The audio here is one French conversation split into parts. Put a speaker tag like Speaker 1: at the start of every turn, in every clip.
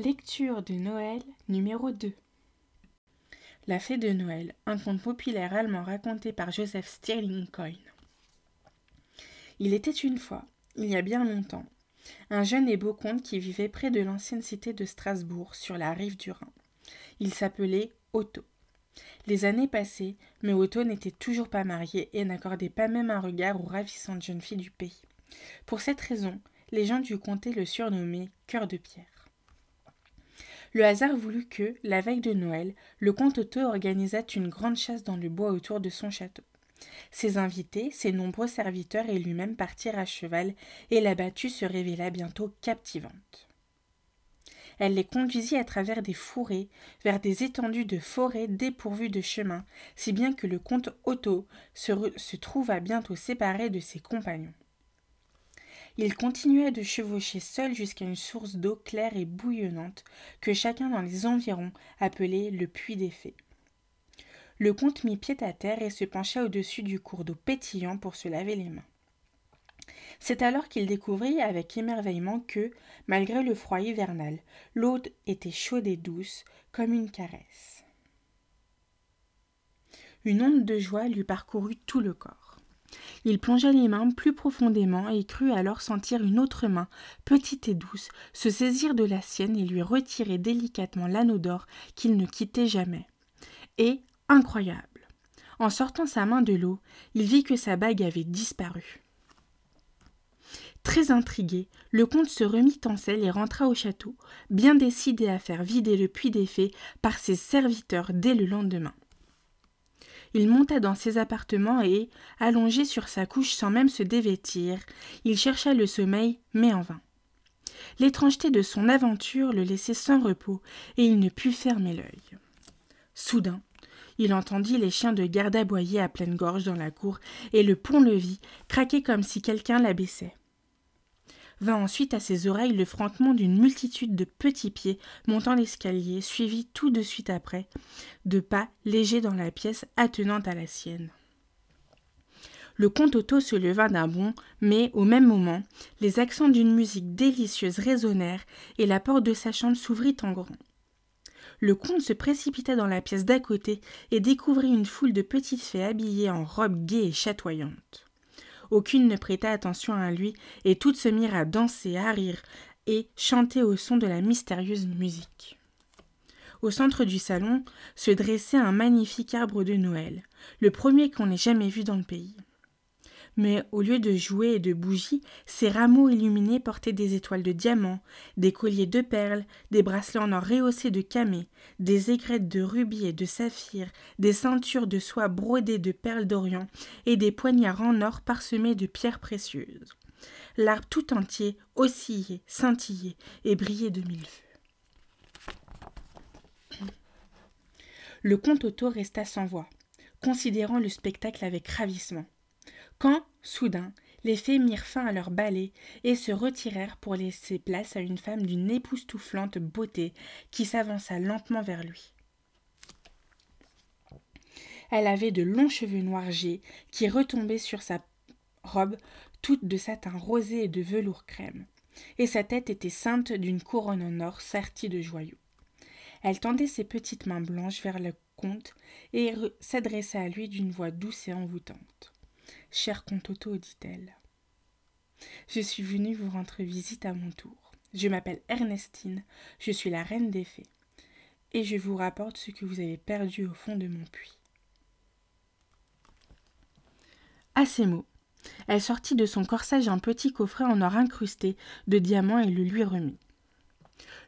Speaker 1: Lecture de Noël numéro 2 La fée de Noël, un conte populaire allemand raconté par Joseph Stirling Coyne. Il était une fois, il y a bien longtemps, un jeune et beau comte qui vivait près de l'ancienne cité de Strasbourg, sur la rive du Rhin. Il s'appelait Otto. Les années passaient, mais Otto n'était toujours pas marié et n'accordait pas même un regard aux ravissantes jeunes filles du pays. Pour cette raison, les gens du comté le surnommaient Cœur de pierre. Le hasard voulut que, la veille de Noël, le comte Otto organisât une grande chasse dans le bois autour de son château. Ses invités, ses nombreux serviteurs et lui-même partirent à cheval, et la battue se révéla bientôt captivante. Elle les conduisit à travers des fourrés, vers des étendues de forêts dépourvues de chemin, si bien que le comte Otto se, se trouva bientôt séparé de ses compagnons. Il continua de chevaucher seul jusqu'à une source d'eau claire et bouillonnante que chacun dans les environs appelait le puits des fées. Le comte mit pied à terre et se pencha au-dessus du cours d'eau pétillant pour se laver les mains. C'est alors qu'il découvrit avec émerveillement que, malgré le froid hivernal, l'eau était chaude et douce comme une caresse. Une onde de joie lui parcourut tout le corps. Il plongea les mains plus profondément et crut alors sentir une autre main, petite et douce, se saisir de la sienne et lui retirer délicatement l'anneau d'or qu'il ne quittait jamais. Et, incroyable, en sortant sa main de l'eau, il vit que sa bague avait disparu. Très intrigué, le comte se remit en selle et rentra au château, bien décidé à faire vider le puits des fées par ses serviteurs dès le lendemain. Il monta dans ses appartements et, allongé sur sa couche sans même se dévêtir, il chercha le sommeil, mais en vain. L'étrangeté de son aventure le laissait sans repos, et il ne put fermer l'œil. Soudain, il entendit les chiens de garde aboyer à pleine gorge dans la cour, et le pont-levis craquer comme si quelqu'un l'abaissait vint ensuite à ses oreilles le frottement d'une multitude de petits pieds montant l'escalier, suivi tout de suite après de pas légers dans la pièce attenante à la sienne. Le comte Otto se leva d'un bond, mais au même moment, les accents d'une musique délicieuse résonnèrent et la porte de sa chambre s'ouvrit en grand. Le comte se précipita dans la pièce d'à côté et découvrit une foule de petites fées habillées en robes gaies et chatoyantes. Aucune ne prêta attention à lui, et toutes se mirent à danser, à rire, et chanter au son de la mystérieuse musique. Au centre du salon se dressait un magnifique arbre de Noël, le premier qu'on ait jamais vu dans le pays mais au lieu de jouets et de bougies, ces rameaux illuminés portaient des étoiles de diamants, des colliers de perles, des bracelets en or rehaussés de camée, des aigrettes de rubis et de saphirs, des ceintures de soie brodées de perles d'Orient et des poignards en or parsemés de pierres précieuses. L'arbre tout entier oscillait, scintillait et brillait de mille feux. Le comte Otto resta sans voix, considérant le spectacle avec ravissement quand, soudain, les fées mirent fin à leur ballet et se retirèrent pour laisser place à une femme d'une époustouflante beauté qui s'avança lentement vers lui. Elle avait de longs cheveux noirs qui retombaient sur sa robe toute de satin rosé et de velours crème, et sa tête était ceinte d'une couronne en or sertie de joyaux. Elle tendait ses petites mains blanches vers le comte et s'adressa à lui d'une voix douce et envoûtante. Cher comte Otto, dit-elle, je suis venue vous rendre visite à mon tour. Je m'appelle Ernestine, je suis la reine des fées, et je vous rapporte ce que vous avez perdu au fond de mon puits. À ces mots, elle sortit de son corsage un petit coffret en or incrusté de diamants et le lui remit.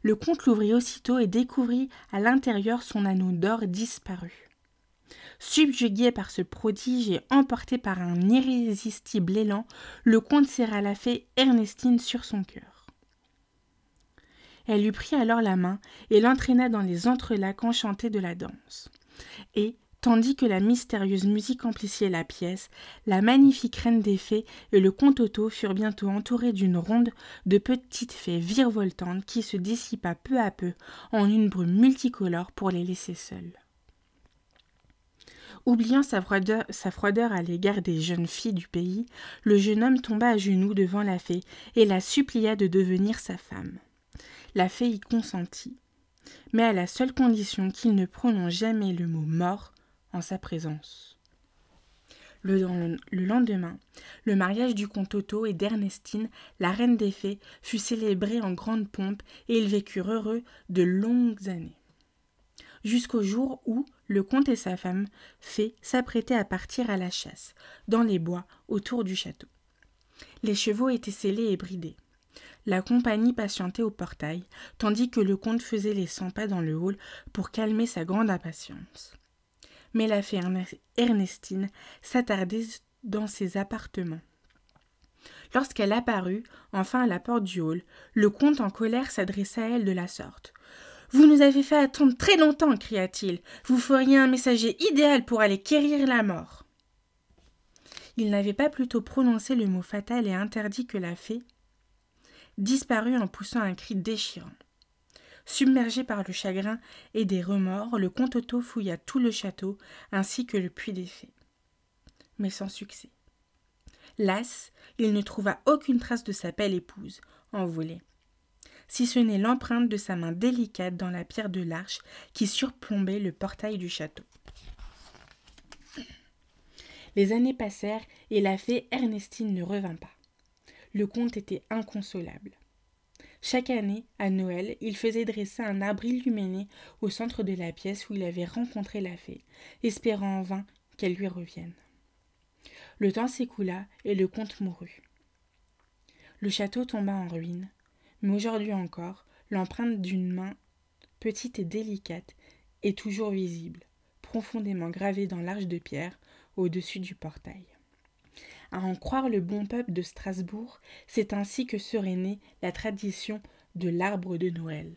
Speaker 1: Le comte l'ouvrit aussitôt et découvrit à l'intérieur son anneau d'or disparu. Subjugué par ce prodige et emporté par un irrésistible élan, le comte serra la fée Ernestine sur son cœur. Elle lui prit alors la main et l'entraîna dans les entrelacs enchantés de la danse. Et, tandis que la mystérieuse musique amplifiait la pièce, la magnifique reine des fées et le comte Otto furent bientôt entourés d'une ronde de petites fées virevoltantes qui se dissipa peu à peu en une brume multicolore pour les laisser seules. Oubliant sa froideur, à l'égard des jeunes filles du pays, le jeune homme tomba à genoux devant la fée et la supplia de devenir sa femme. La fée y consentit, mais à la seule condition qu'il ne prononce jamais le mot mort en sa présence. Le, lendemain, le mariage du comte Otto et d'Ernestine, la reine des fées, fut célébré en grande pompe et ils vécurent heureux de longues années. Jusqu'au jour où le comte et sa femme fée s'apprêtaient à partir à la chasse, dans les bois autour du château. Les chevaux étaient scellés et bridés. La compagnie patientait au portail, tandis que le comte faisait les cent pas dans le hall pour calmer sa grande impatience mais la fée Ernestine s'attardait dans ses appartements. Lorsqu'elle apparut, enfin à la porte du hall, le comte en colère s'adressa à elle de la sorte. Vous nous avez fait attendre très longtemps, cria-t-il. Vous feriez un messager idéal pour aller quérir la mort. Il n'avait pas plutôt prononcé le mot fatal et interdit que la fée disparut en poussant un cri déchirant. Submergé par le chagrin et des remords, le comte Otto fouilla tout le château ainsi que le puits des fées. Mais sans succès. Las, il ne trouva aucune trace de sa belle épouse, envolée, si ce n'est l'empreinte de sa main délicate dans la pierre de l'arche qui surplombait le portail du château. Les années passèrent et la fée Ernestine ne revint pas. Le comte était inconsolable. Chaque année, à Noël, il faisait dresser un arbre illuminé au centre de la pièce où il avait rencontré la fée, espérant en vain qu'elle lui revienne. Le temps s'écoula et le comte mourut. Le château tomba en ruine, mais aujourd'hui encore, l'empreinte d'une main petite et délicate est toujours visible, profondément gravée dans l'arche de pierre au-dessus du portail. À en croire le bon peuple de Strasbourg, c'est ainsi que serait née la tradition de l'arbre de Noël.